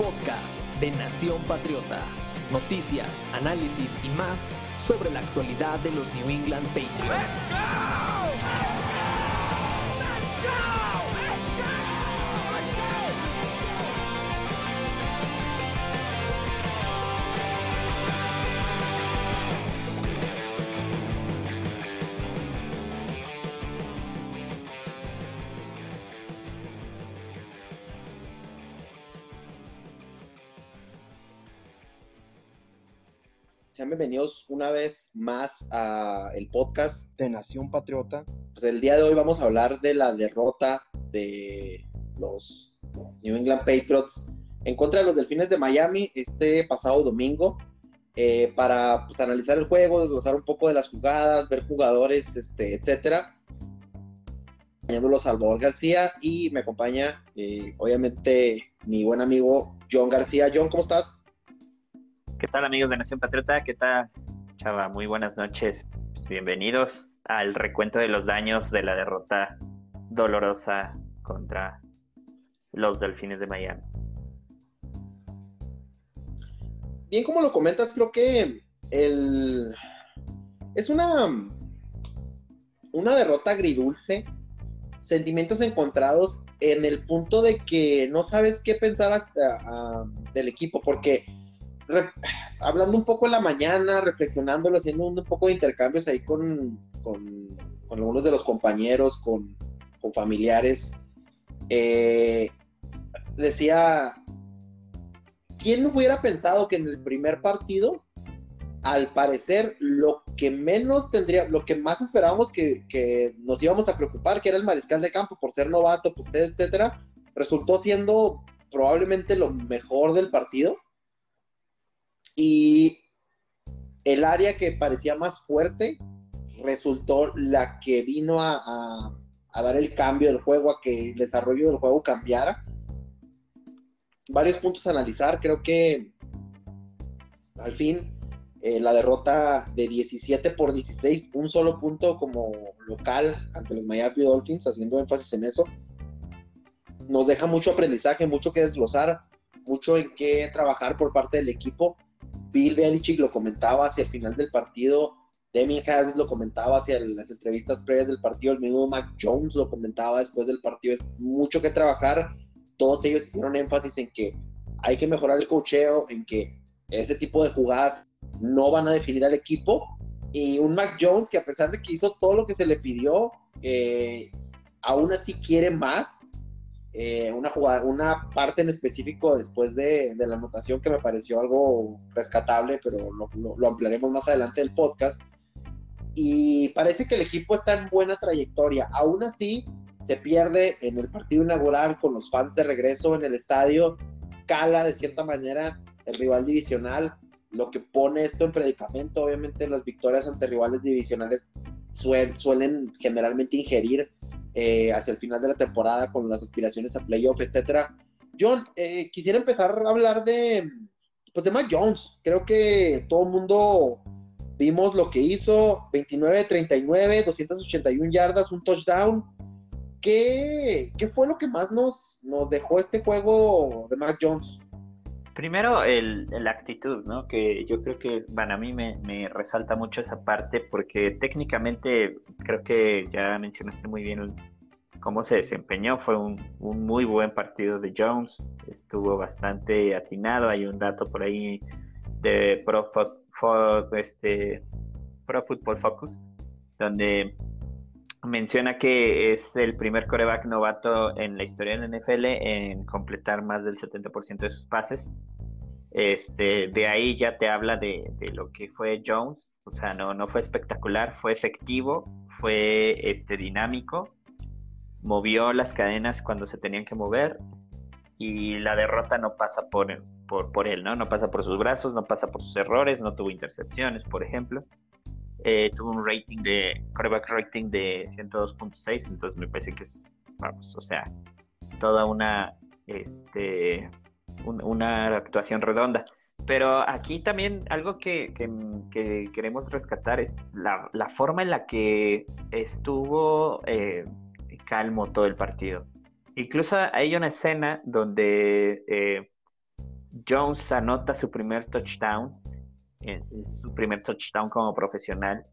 podcast de Nación Patriota. Noticias, análisis y más sobre la actualidad de los New England Patriots. Sean bienvenidos una vez más a el podcast de Nación Patriota. Pues el día de hoy vamos a hablar de la derrota de los New England Patriots en contra de los Delfines de Miami este pasado domingo eh, para pues, analizar el juego, desglosar un poco de las jugadas, ver jugadores, este, etcétera. Acompañándolo Salvador García y me acompaña eh, obviamente mi buen amigo John García. John, ¿cómo estás? ¿Qué tal amigos de Nación Patriota? ¿Qué tal, Chava? Muy buenas noches. Pues bienvenidos al recuento de los daños de la derrota dolorosa contra los Delfines de Miami. Bien, como lo comentas, creo que el... es una, una derrota agridulce, sentimientos encontrados en el punto de que no sabes qué pensar hasta, ah, del equipo, porque hablando un poco en la mañana, reflexionándolo, haciendo un, poco de intercambios ahí con, con, algunos de los compañeros, con, familiares, eh, decía, ¿quién hubiera pensado que en el primer partido, al parecer, lo que menos tendría, lo que más esperábamos que, nos íbamos a preocupar, que era el mariscal de campo por ser novato, etcétera, resultó siendo probablemente lo mejor del partido? Y el área que parecía más fuerte resultó la que vino a, dar el cambio del juego, a que el desarrollo del juego cambiara. Varios puntos a analizar, creo que al fin eh, la derrota de 17 por 16, un solo punto como local ante los Miami Dolphins, haciendo énfasis en eso, nos deja mucho aprendizaje, mucho que desglosar, mucho en qué trabajar por parte del equipo Bill Belichick lo comentaba hacia el final del partido, Demian Harris lo comentaba hacia las entrevistas previas del partido, el mismo Mac Jones lo comentaba después del partido, es mucho que trabajar, todos ellos hicieron énfasis en que hay que mejorar el cocheo, en que ese tipo de jugadas no van a definir al equipo, y un Mac Jones que a pesar de que hizo todo lo que se le pidió, eh, aún así quiere más, eh, una jugada, una parte en específico después de, la anotación que me pareció algo rescatable, pero lo, ampliaremos más adelante del podcast. Y parece que el equipo está en buena trayectoria. Aún así, se pierde en el partido inaugural con los fans de regreso en el estadio. Cala de cierta manera el rival divisional, lo que pone esto en predicamento. Obviamente, las victorias ante rivales divisionales suelen generalmente ingerir eh, hacia el final de la temporada con las aspiraciones a playoff, etcétera. John, eh, quisiera empezar a hablar de, pues de Mac Jones. Creo que todo el mundo vimos lo que hizo, 29-39, 281 yardas, un touchdown. ¿Qué, ¿Qué, fue lo que más nos, nos dejó este juego de Mac Jones? Primero, el, la actitud, ¿no? Que yo creo que, bueno, a mí me, resalta mucho esa parte porque técnicamente creo que ya mencionaste muy bien cómo se desempeñó. Fue un, muy buen partido de Jones, estuvo bastante atinado. Hay un dato por ahí de Pro, este, Pro Football Focus, donde menciona que es el primer coreback novato en la historia del NFL en completar más del 70% de sus pases. Este, de ahí ya te habla de, lo que fue Jones, o sea, no, no fue espectacular, fue efectivo, fue este, dinámico, movió las cadenas cuando se tenían que mover y la derrota no pasa por, por, por él, ¿no? No pasa por sus brazos, no pasa por sus errores, no tuvo intercepciones, por ejemplo. Eh, tuvo un rating de, quarterback rating de 102.6, entonces me parece que es, vamos, o sea, toda una, este, una actuación redonda. Pero aquí también algo que, queremos rescatar es la, forma en la que estuvo eh, calmo todo el partido. Incluso hay una escena donde eh, Jones anota su primer touchdown, eh, su primer touchdown como profesional,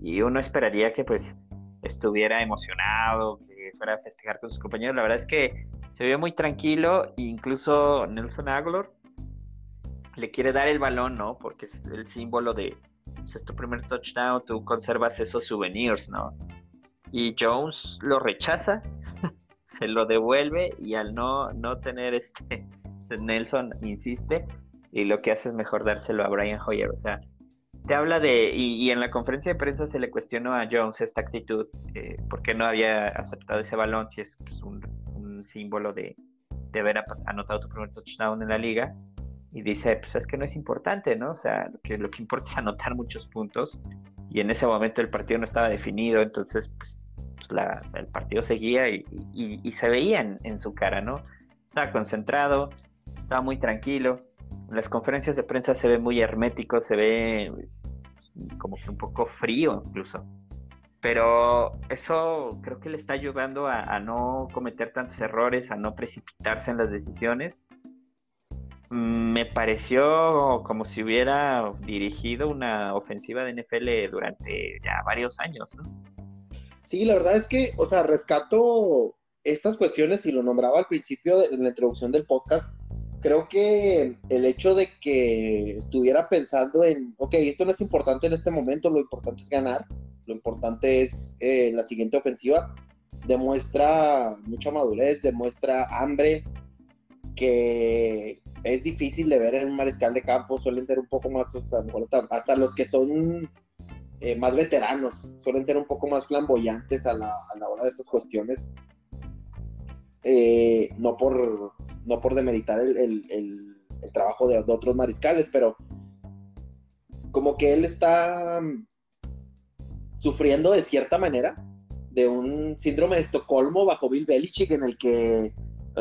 y uno esperaría que pues estuviera emocionado, que fuera a festejar con sus compañeros. La verdad es que se vio muy tranquilo, incluso Nelson Aguilar le quiere dar el balón, ¿no? Porque es el símbolo de, pues, es tu primer touchdown, tú conservas esos souvenirs, ¿no? Y Jones lo rechaza, se lo devuelve y al no, no tener este, pues, Nelson insiste y lo que hace es mejor dárselo a Brian Hoyer, o sea, te habla de, y, en la conferencia de prensa se le cuestionó a Jones esta actitud, eh, por qué no había aceptado ese balón si es pues, un, símbolo de, de haber anotado tu primer touchdown en la liga y dice, pues es que no es importante, ¿no? O sea, lo que, lo que importa es anotar muchos puntos y en ese momento el partido no estaba definido, entonces pues, pues el partido seguía y, se veía en, su cara, ¿no? Estaba concentrado, estaba muy tranquilo. En las conferencias de prensa se ve muy hermético, se ve pues, como que un poco frío incluso. Pero eso creo que le está ayudando a no cometer tantos errores, a no precipitarse en las decisiones me pareció como si hubiera dirigido una ofensiva de NFL durante ya varios años, ¿no? Sí, la verdad es que, o sea, rescato estas cuestiones y lo nombraba al principio de la introducción del podcast. Creo que el hecho de que estuviera pensando en, ok, esto no es importante en este momento, lo importante es ganar, lo importante es eh, la siguiente ofensiva, demuestra mucha madurez, demuestra hambre, que es difícil de ver en un mariscal de campo, suelen ser un poco más, hasta, los que son eh, más veteranos, suelen ser un poco más flamboyantes a la, hora de estas cuestiones. Eh, no, por, no por demeritar el, trabajo de, otros mariscales, pero como que él está sufriendo de cierta manera de un síndrome de Estocolmo bajo Bill Belichick en el que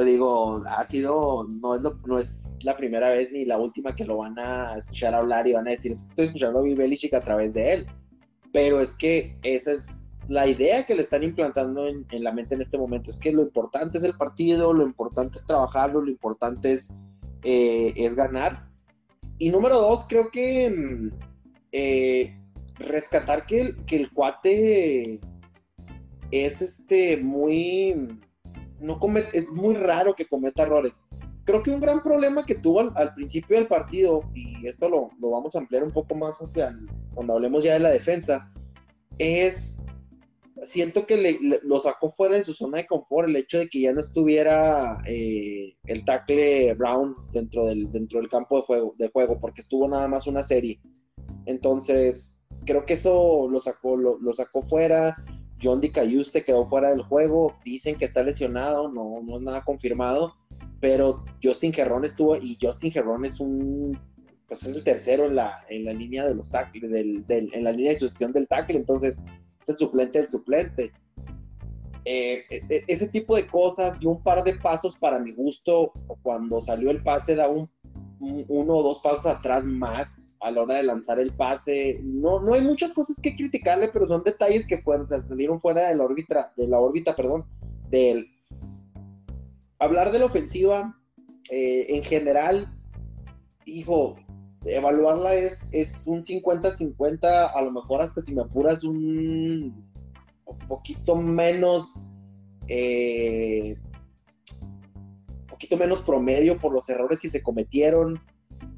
digo, ha sido, no es, no es la primera vez ni la última que lo van a escuchar hablar y van a decir, estoy escuchando a Bill Belichick a través de él. Pero es que esa es la idea que le están implantando en, la mente en este momento. Es que lo importante es el partido, lo importante es trabajarlo, lo importante es, eh, es ganar. Y número dos, creo que mm, eh, rescatar que, que el cuate es este muy no comete, es muy raro que cometa errores. Creo que un gran problema que tuvo al, principio del partido, y esto lo, vamos a ampliar un poco más hacia cuando hablemos ya de la defensa, es, siento que lo sacó fuera de su zona de confort el hecho de que ya no estuviera eh, el tackle Brown dentro del, dentro del campo de, fuego, de juego, porque estuvo nada más una serie. Entonces, creo que eso lo sacó, lo, sacó fuera. John DiCayuste quedó fuera del juego, dicen que está lesionado, no, no es nada confirmado, pero Justin Herron estuvo y Justin Herron es un pues es el tercero en la, en la línea de los tackles, del, en la línea de sucesión del tackle, entonces es el suplente del suplente. Eh, e, e, ese tipo de cosas, dio un par de pasos para mi gusto, cuando salió el pase da un uno o dos pasos atrás más a la hora de lanzar el pase. No, no hay muchas cosas que criticarle, pero son detalles que fueron, o salieron fuera de la órbita, de la órbita, perdón, de él. Hablar de la ofensiva, eh, en general, hijo, evaluarla es, es un 50-50, a lo mejor hasta si me apuras un, un poquito menos eh, poquito menos promedio por los errores que se cometieron.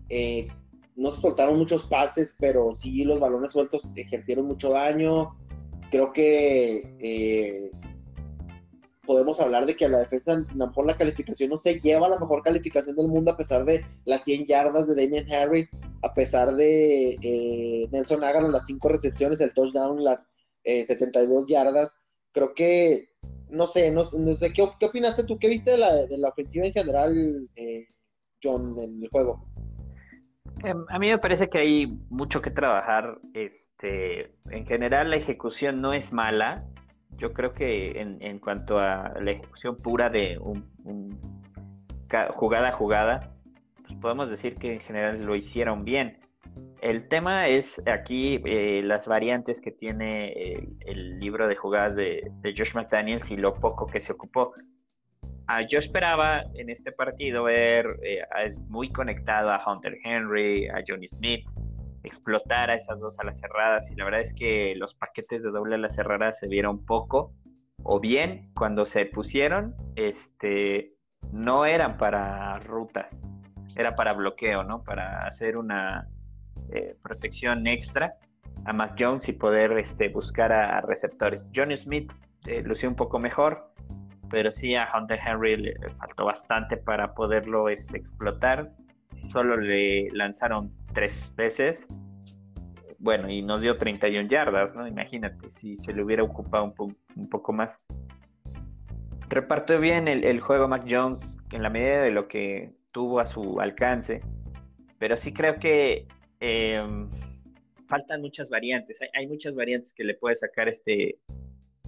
Eh, no se soltaron muchos pases, pero sí los balones sueltos ejercieron mucho daño. Creo que eh, podemos hablar de que a la defensa, por la calificación no se lleva la mejor calificación del mundo a pesar de las 100 yardas de Damian Harris, a pesar de eh, Nelson Aguilar, las 5 recepciones, el touchdown, las 72 yardas. Creo que no sé, no, sé, ¿qué, ¿qué, opinaste tú? ¿Qué viste de la, de la ofensiva en general, eh, John, en el juego? Em, a mí me parece que hay mucho que trabajar. Este, en general, la ejecución no es mala. Yo creo que en, en cuanto a la ejecución pura de un, jugada a jugada, pues podemos decir que en general lo hicieron bien. El tema es aquí eh, las variantes que tiene el libro de jugadas de, Josh McDaniels y lo poco que se ocupó. ah, yo esperaba en este partido ver eh, muy conectado a Hunter Henry, a Johnny Smith, explotar a esas dos alas cerradas y la verdad es que los paquetes de doble alas cerradas se vieron poco o bien cuando se pusieron este no eran para rutas era para bloqueo no para hacer una eh, protección extra a Mac Jones y poder este, buscar a, receptores Johnny Smith eh, lució un poco mejor pero sí a Hunter Henry le faltó bastante para poderlo este, explotar solo le lanzaron tres veces. Bueno, y nos dio 31 yardas, ¿no? Imagínate, si se le hubiera ocupado un, poco más. Repartió bien el, juego Mac Jones en la medida de lo que tuvo a su alcance, pero sí creo que em, faltan muchas variantes. Hay, muchas variantes que le puede sacar este,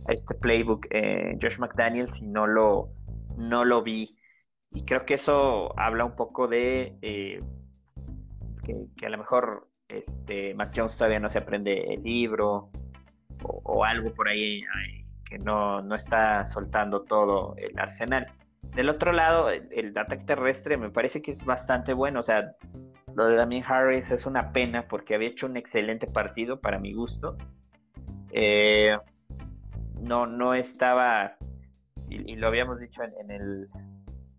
este playbook eh, Josh McDaniels y no lo, no lo vi. Y creo que eso habla un poco de eh, que, a lo mejor este, Mac Jones todavía no se aprende el libro o, algo por ahí que no, no, está soltando todo el arsenal. Del otro lado, el, ataque terrestre me parece que es bastante bueno. O sea, lo de Damien Harris es una pena porque había hecho un excelente partido para mi gusto. Eh, no, no estaba, y, lo habíamos dicho en, el,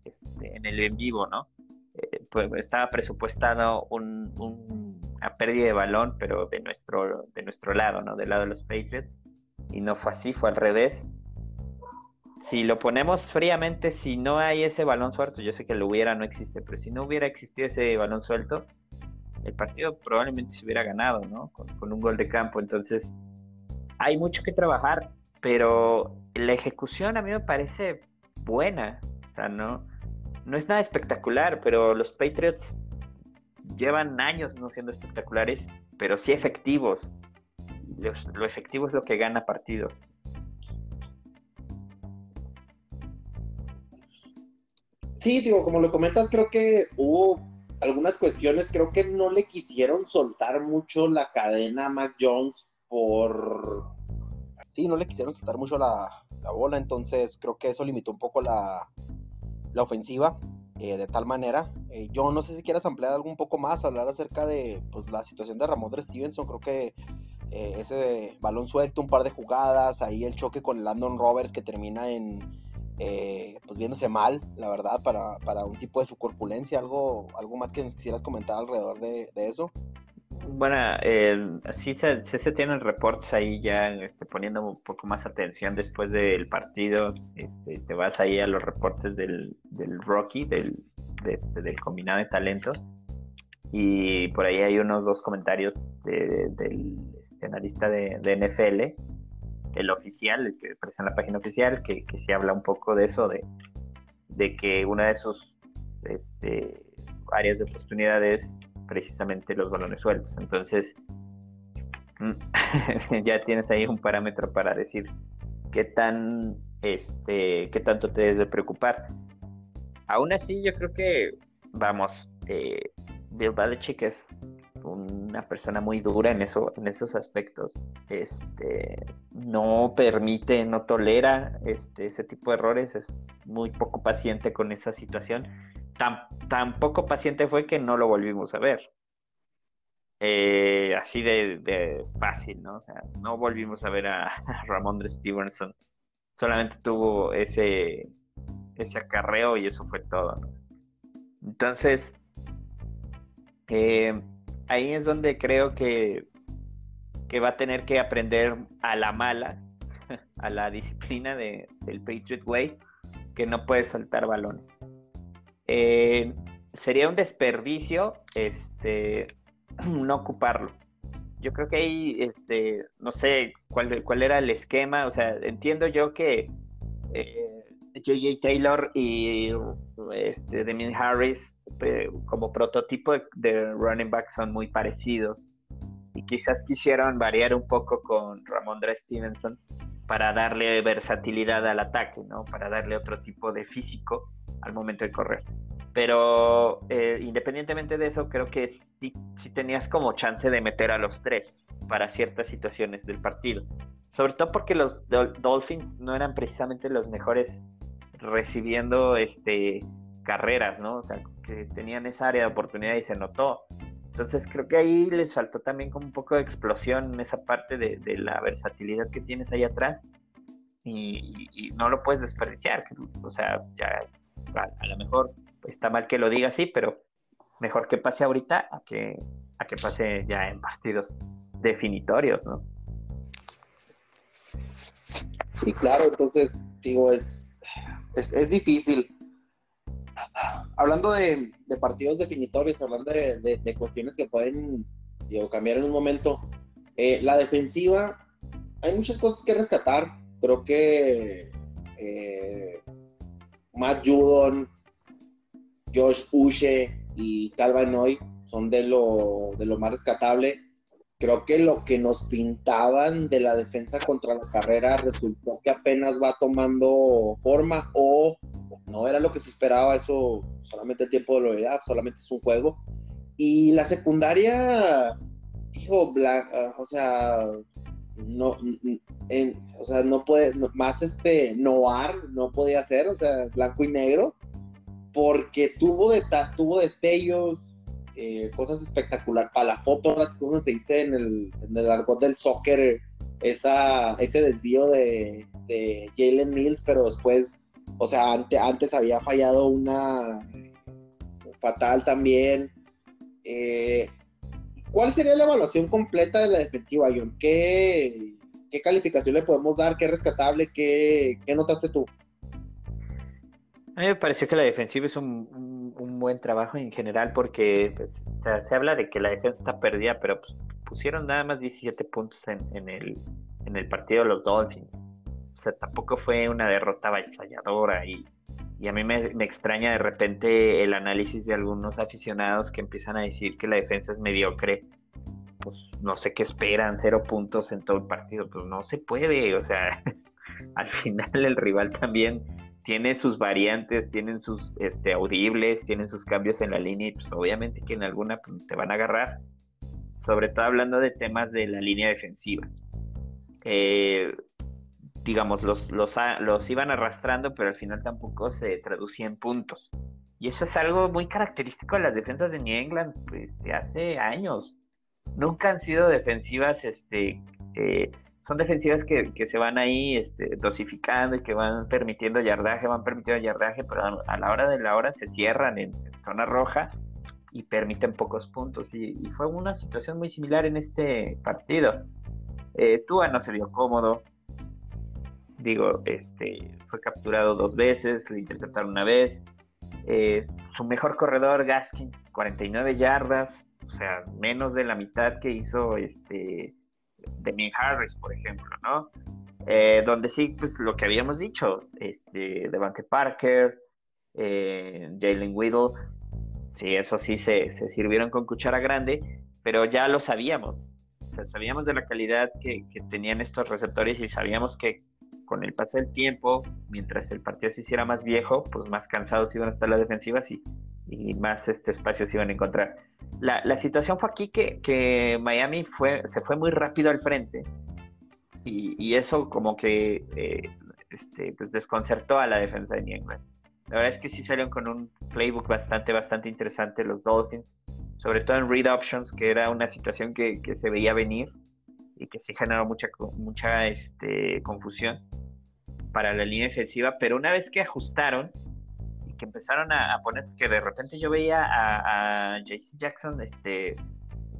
este, en el en vivo, ¿no? Eh, pues estaba presupuestado un, una pérdida de balón, pero de nuestro, de nuestro lado, ¿no? Del lado de los Patriots. Y no fue así, fue al revés. Si lo ponemos fríamente, si no hay ese balón suelto, yo sé que lo hubiera, no existe, pero si no hubiera existido ese balón suelto, el partido probablemente se hubiera ganado, ¿no? Con, un gol de campo. Entonces, hay mucho que trabajar, pero la ejecución a mí me parece buena. O sea, no, no es nada espectacular, pero los Patriots llevan años no siendo espectaculares, pero sí efectivos. lo efectivo es lo que gana partidos. Sí, digo, como lo comentas, creo que hubo algunas cuestiones, creo que no le quisieron soltar mucho la cadena a Mac Jones por... Sí, no le quisieron soltar mucho la, la bola, entonces creo que eso limitó un poco la, la ofensiva eh, de tal manera. Eh, yo no sé si quieras ampliar algo un poco más, hablar acerca de pues, la situación de Ramondre Stevenson. Creo que eh, ese balón suelto, un par de jugadas, ahí el choque con Landon Roberts que termina en pues viéndose mal, la verdad, para, para, un tipo de su corpulencia. ¿Algo, algo más que nos quisieras comentar alrededor de, de eso? Bueno, eh, sí, se, se, tienen reportes ahí ya este, poniendo un poco más atención después del partido. Este, te vas ahí a los reportes del, del Rocky, del, este, del combinado de talentos. Y por ahí hay unos dos comentarios del este, analista de, de, NFL, el oficial, el que aparece en la página oficial, que, que sí habla un poco de eso, de, de que una de sus este, áreas de oportunidades precisamente los balones sueltos. Entonces, mm, ya tienes ahí un parámetro para decir qué tan, este, qué tanto te debes de preocupar. Aún así, yo creo que, vamos, eh, Bill Belichick es una persona muy dura en en esos aspectos. Este, no permite, no tolera este, ese tipo de errores, es muy poco paciente con esa situación tan, poco paciente fue que no lo volvimos a ver. Eh, así de, fácil, ¿no? O sea, no volvimos a ver a, de Stevenson. Solamente tuvo ese, ese acarreo y eso fue todo. Entonces, eh, ahí es donde creo que, que va a tener que aprender a la mala, a la disciplina de, del Patriot Way, que no puede soltar balones. Eh, sería un desperdicio este, no ocuparlo. Yo creo que ahí, este, no sé cuál, cuál era el esquema, o sea, entiendo yo que eh, J.J. Taylor y este, Damien Harris como prototipo de, running back son muy parecidos y quizás quisieron variar un poco con Ramondre Stevenson para darle versatilidad al ataque, ¿no? Para darle otro tipo de físico al momento de correr. Pero eh, independientemente de eso, creo que sí, tenías como chance de meter a los tres para ciertas situaciones del partido. Sobre todo porque los Dolphins no eran precisamente los mejores recibiendo este carreras, ¿no? O sea, que tenían esa área de oportunidad y se notó. Entonces creo que ahí les faltó también como un poco de explosión en esa parte de, la versatilidad que tienes ahí atrás y, no lo puedes desperdiciar. O sea, ya a, lo mejor está mal que lo diga así, pero mejor que pase ahorita a que, a que pase ya en partidos definitorios, ¿no? Sí, claro, entonces digo, es, es difícil hablando de, partidos definitorios, hablando de, cuestiones que pueden cambiar en un momento, eh, la defensiva, hay muchas cosas que rescatar. Creo que eh, Matt Judon, Josh Uche y Calvin Noy son de lo, de lo más rescatable. Creo que lo que nos pintaban de la defensa contra la carrera resultó que apenas va tomando forma o no era lo que se esperaba, eso solamente el tiempo de lo era, solamente es un juego. Y la secundaria, hijo, ah, o sea, no, o sea, no puede, más este, noir no podía ser, o sea, blanco y negro, porque tuvo, de, tuvo destellos, eh, cosas espectaculares, para la foto, como se dice en el, en el argot del soccer, esa, ese desvío de, de Jalen Mills, pero después o sea, antes había fallado una fatal también. Eh, ¿Cuál sería la evaluación completa de la defensiva, John? ¿Qué, calificación le podemos dar? ¿Qué rescatable? ¿Qué, notaste tú? A mí me pareció que la defensiva es un, buen trabajo en general porque pues, se habla de que la defensa está perdida, pero pues, pusieron nada más 17 puntos en, el, en el partido de los Dolphins o sea, tampoco fue una derrota avasalladora y, y a mí me, extraña de repente el análisis de algunos aficionados que empiezan a decir que la defensa es mediocre. Pues no sé qué esperan, cero puntos en todo el partido, pues no se puede, o sea, al final el rival también tiene sus variantes, tienen sus este, audibles, tienen sus cambios en la línea y pues obviamente que en alguna pues, te van a agarrar, sobre todo hablando de temas de la línea defensiva. Eh, digamos, los, los, los iban arrastrando, pero al final tampoco se traducía en puntos. Y eso es algo muy característico de las defensas de New England pues, de hace años. Nunca han sido defensivas, este, eh, son defensivas que, que, se van ahí este, dosificando y que van permitiendo yardaje, van permitiendo yardaje, pero a la hora de la hora se cierran en, zona roja y permiten pocos puntos. Y, fue una situación muy similar en este partido. Eh, Tua no se vio cómodo, Digo, este, fue capturado dos veces, le interceptaron una vez. Eh, su mejor corredor, Gaskins, 49 yardas, o sea, menos de la mitad que hizo este Demian Harris, por ejemplo, ¿no? Eh, donde sí, pues lo que habíamos dicho, este, Devante Parker, eh, Jalen Whittle, sí, eso sí se, se, sirvieron con cuchara grande, pero ya lo sabíamos. Sabíamos de la calidad que, que tenían estos receptores y sabíamos que con el paso del tiempo, mientras el partido se hiciera más viejo, pues más cansados iban a estar las defensivas y, y más este espacio se iban a encontrar. La, la situación fue aquí que, que, Miami fue, se fue muy rápido al frente y, y eso como que eh, este, pues desconcertó a la defensa de New La verdad es que sí salieron con un playbook bastante, bastante interesante los Dolphins, sobre todo en read options, que era una situación que, que se veía venir y que sí generó mucha, mucha este, confusión para la línea defensiva, pero una vez que ajustaron y que empezaron a, poner, que de repente yo veía a, a JC Jackson este,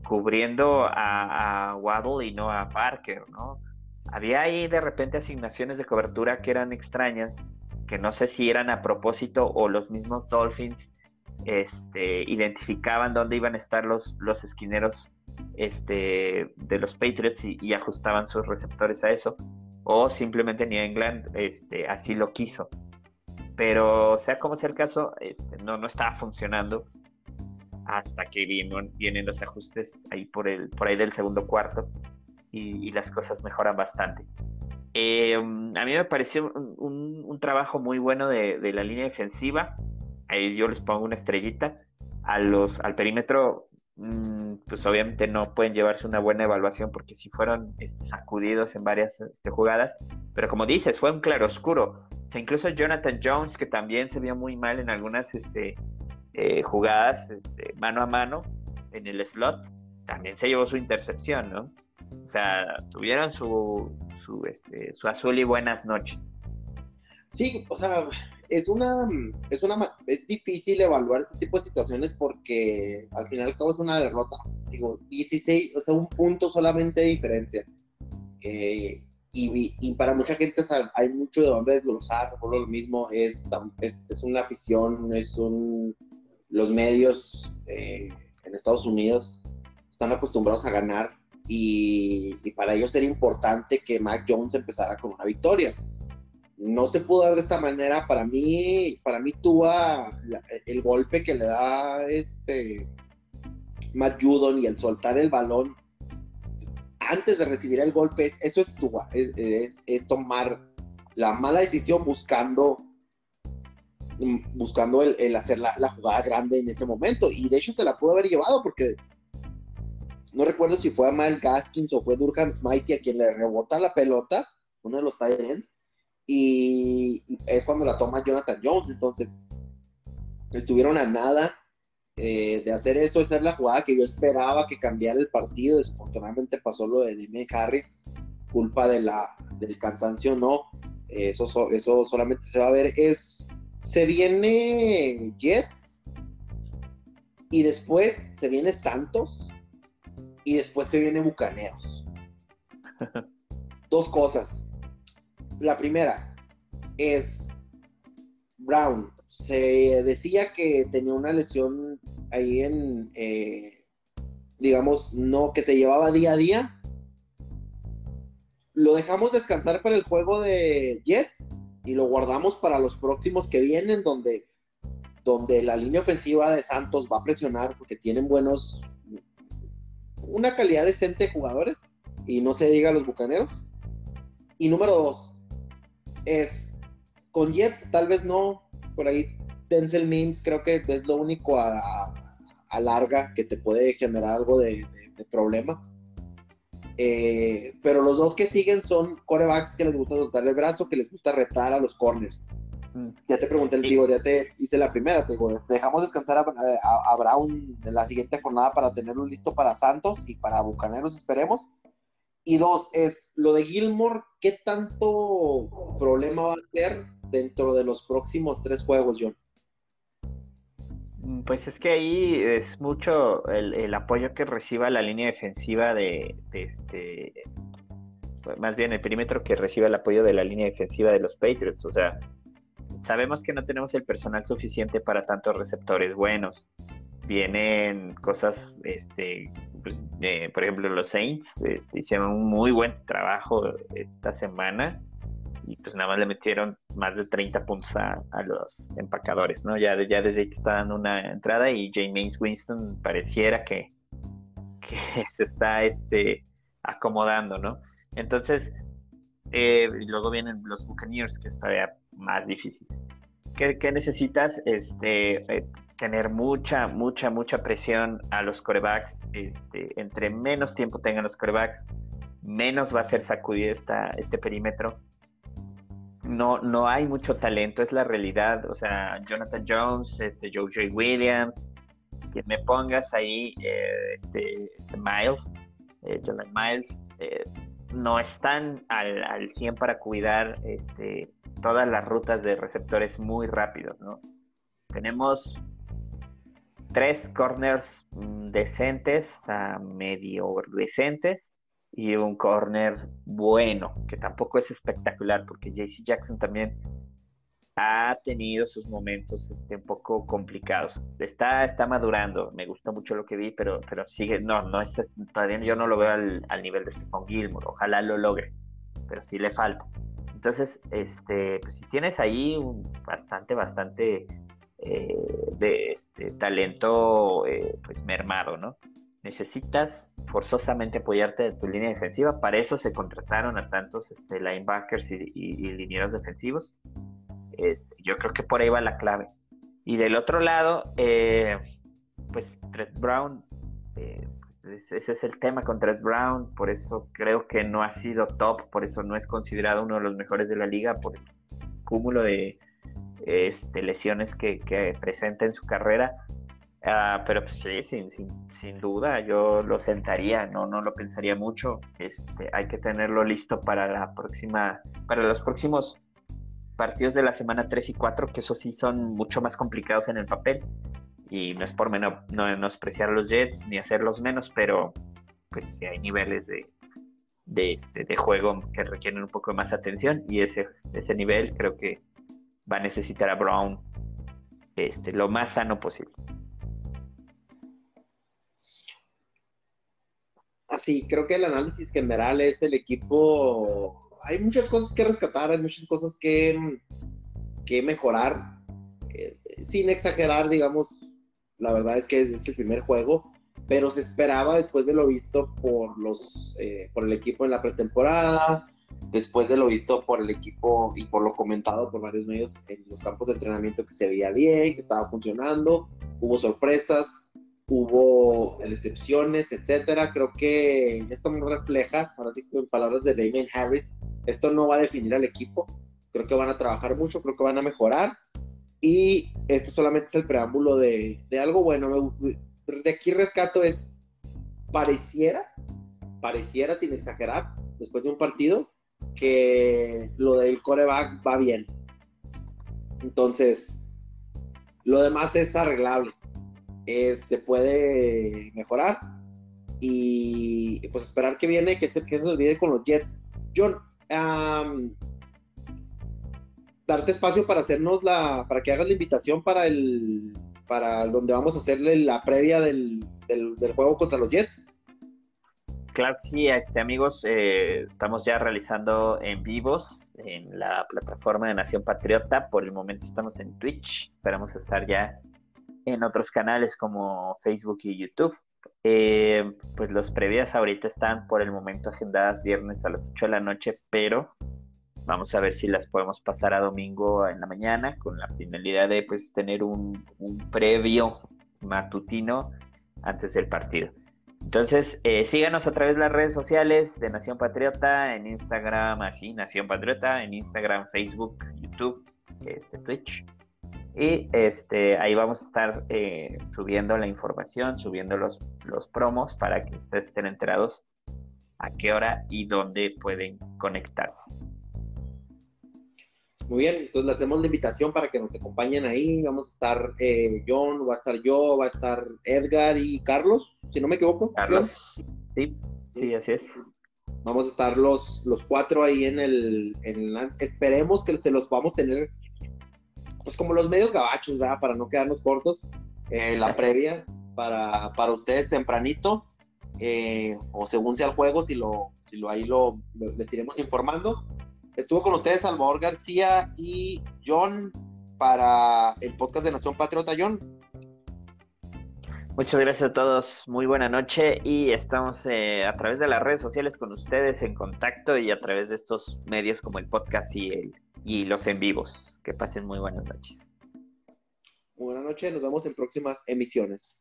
cubriendo a, Waddle y no a Parker, ¿no? Había ahí de repente asignaciones de cobertura que eran extrañas, que no sé si eran a propósito o los mismos Dolphins este, identificaban dónde iban a estar los, los esquineros este, de los Patriots y, y ajustaban sus receptores a eso o simplemente New England este, así lo quiso. Pero sea como sea el caso, este, no, no estaba funcionando hasta que vienen los ajustes ahí por, el, por ahí del segundo cuarto y, las cosas mejoran bastante. Em, a mí me pareció un, trabajo muy bueno de, de, la línea defensiva. Ahí yo les pongo una estrellita. A los, al perímetro pues obviamente no pueden llevarse una buena evaluación porque si fueron este, sacudidos en varias este, jugadas, pero como dices, fue un claro oscuro. O sea, incluso Jonathan Jones, que también se vio muy mal en algunas este, eh, jugadas este, mano a mano en el slot, también se llevó su intercepción, ¿no? O sea, tuvieron su, su, este, su azul y buenas noches. Sí, o sea, es una, es una, es difícil evaluar este tipo de situaciones porque al final y al cabo es una derrota. Digo, 16, o sea, un punto solamente de diferencia. Eh, y, y, para mucha gente o sea, hay mucho de dónde desglosar, por lo mismo, es, es, es una afición, es un, los medios eh, en Estados Unidos están acostumbrados a ganar y, y, para ellos era importante que Mac Jones empezara con una victoria no se pudo dar de esta manera. Para mí, para mí Tua, el golpe que le da este Matt Judon y el soltar el balón antes de recibir el golpe, eso es Tua, es, tomar la mala decisión buscando buscando el, hacer la, jugada grande en ese momento. Y de hecho se la pudo haber llevado porque no recuerdo si fue a Miles Gaskins o fue Durham Smitey a quien le rebota la pelota, uno de los Tyrants, y es cuando la toma Jonathan Jones. Entonces, estuvieron a nada eh, de hacer eso. Esa es la jugada que yo esperaba que cambiara el partido. Desafortunadamente pasó lo de Demian Harris, culpa de la, del cansancio, no. Eso, eso solamente se va a ver. Es, se viene Jets y después se viene Santos y después se viene Bucaneros. Dos cosas la primera es Brown. Se decía que tenía una lesión ahí en, eh, digamos, no, que se llevaba día a día. Lo dejamos descansar para el juego de Jets y lo guardamos para los próximos que vienen, donde, donde la línea ofensiva de Santos va a presionar porque tienen buenos, una calidad decente de jugadores y no se diga los bucaneros. Y número dos, es con Jets, tal vez no. Por ahí Denzel Mims creo que es lo único a, larga que te puede generar algo de, problema. Eh, pero los dos que siguen son corebacks que les gusta soltar el brazo, que les gusta retar a los corners. Mm. Ya te pregunté, digo, ya te hice la primera, te digo, dejamos descansar a, a, Brown en la siguiente jornada para tenerlo listo para Santos y para Bucaneros, esperemos. Y dos, es lo de Gilmore, ¿qué tanto problema va a ser dentro de los próximos tres juegos, John? Mm, pues es que ahí es mucho el, apoyo que reciba la línea defensiva de, este, pues más bien el perímetro que reciba el apoyo de la línea defensiva de los Patriots. O sea, sabemos que no tenemos el personal suficiente para tantos receptores buenos. Vienen cosas este, pues, eh, por ejemplo, los Saints este, hicieron un muy buen trabajo esta semana y pues nada más le metieron más de 30 puntos a, los empacadores, ¿no? Ya, ya desde que está dando una entrada y James Winston pareciera que, se está este, acomodando, ¿no? Entonces, eh, luego vienen los Buccaneers, que es todavía más difícil. ¿Qué, necesitas? Este, eh, tener mucha, mucha, mucha presión a los corebacks. Este, entre menos tiempo tengan los corebacks, menos va a ser sacudir esta, este perímetro. No, no hay mucho talento, es la realidad. O sea, Jonathan Jones, este, Joe J. Williams, que me pongas ahí, eh, este, este, Miles, eh, Jonathan Miles, eh, no están al, al 100 para cuidar este, todas las rutas de receptores muy rápidos, ¿no? Tenemos tres corners mm, decentes medio decentes y un corner bueno, que tampoco es espectacular, porque JC Jackson también ha tenido sus momentos este, un poco complicados. Está, está madurando, me gusta mucho lo que vi, pero, pero sigue, no, no es, todavía yo no lo veo al, al nivel de Stephon Gilmore, ojalá lo logre, pero sí le falta. Entonces, este, pues si tienes ahí un bastante, bastante eh, de este, talento eh, pues mermado, ¿no? Necesitas forzosamente apoyarte de tu línea defensiva, para eso se contrataron a tantos este, linebackers y, y, linieros defensivos. Este, yo creo que por ahí va la clave. Y del otro lado, eh, pues Trent Brown, pues, ese es el tema con Trent Brown, por eso creo que no ha sido top, por eso no es considerado uno de los mejores de la liga, por cúmulo de este, lesiones que, que presenta en su carrera. Ah, pero pues, sí, sin, sin, sin, duda, yo lo sentaría, no, no lo pensaría mucho. Este, hay que tenerlo listo para la próxima, para los próximos partidos de la semana 3 y 4, que eso sí son mucho más complicados en el papel. Y no es por menos, no menospreciar a los Jets ni hacerlos menos, pero pues sí hay niveles de, de, este, de juego que requieren un poco más atención y ese, ese nivel creo que va a necesitar a Brown este, lo más sano posible. Así, creo que el análisis general es el equipo. Hay muchas cosas que rescatar, hay muchas cosas que, que mejorar. Eh, sin exagerar, digamos, la verdad es que es el primer juego, pero se esperaba después de lo visto por, los, eh, por el equipo en la pretemporada, después de lo visto por el equipo y por lo comentado por varios medios en los campos de entrenamiento que se veía bien, que estaba funcionando, hubo sorpresas, hubo decepciones, etcétera. Creo que esto no refleja, ahora sí en palabras de Damien Harris, esto no va a definir al equipo. Creo que van a trabajar mucho, creo que van a mejorar. Y esto solamente es el preámbulo de, de algo bueno. De aquí rescato es, pareciera, pareciera sin exagerar, después de un partido, que lo del coreback va bien. Entonces, lo demás es arreglable se puede mejorar y pues esperar que viene, que se, que se olvide con los Jets. John, darte espacio para hacernos la, para que hagas la invitación para el, para donde vamos a hacerle la previa del, del, juego contra los Jets. Claro sí, este, amigos, eh, estamos ya realizando en vivos en la plataforma de Nación Patriota. Por el momento estamos en Twitch. Esperamos estar ya en otros canales como Facebook y YouTube. Eh, pues los previas ahorita están por el momento agendadas viernes a las 8 de la noche, pero vamos a ver si las podemos pasar a domingo en la mañana con la finalidad de pues tener un, previo matutino antes del partido. Entonces, eh, síganos a través de las redes sociales de Nación Patriota, en Instagram, así, Nación Patriota, en Instagram, Facebook, YouTube, este, Twitch. Y este, ahí vamos a estar eh, subiendo la información, subiendo los, los promos para que ustedes estén enterados a qué hora y dónde pueden conectarse. Muy bien, entonces le hacemos la invitación para que nos acompañen ahí. Vamos a estar eh, John, va a estar yo, va a estar Edgar y Carlos, si no me equivoco. Carlos, sí, sí, así es. Vamos a estar los, los cuatro ahí en el, en Esperemos que se los a tener pues como los medios gabachos, ¿verdad? Para no quedarnos cortos, eh, la previa para, para ustedes tempranito, eh, o según sea el juego, si lo, si lo ahí lo, les iremos informando. Estuvo con ustedes Salvador García y John para el podcast de Nación Patriota, John. Muchas gracias a todos, muy buena noche y estamos eh, a través de las redes sociales con ustedes en contacto y a través de estos medios como el podcast y el y los en vivos. Que pasen muy buenas noches. Buenas noches, nos vemos en próximas emisiones.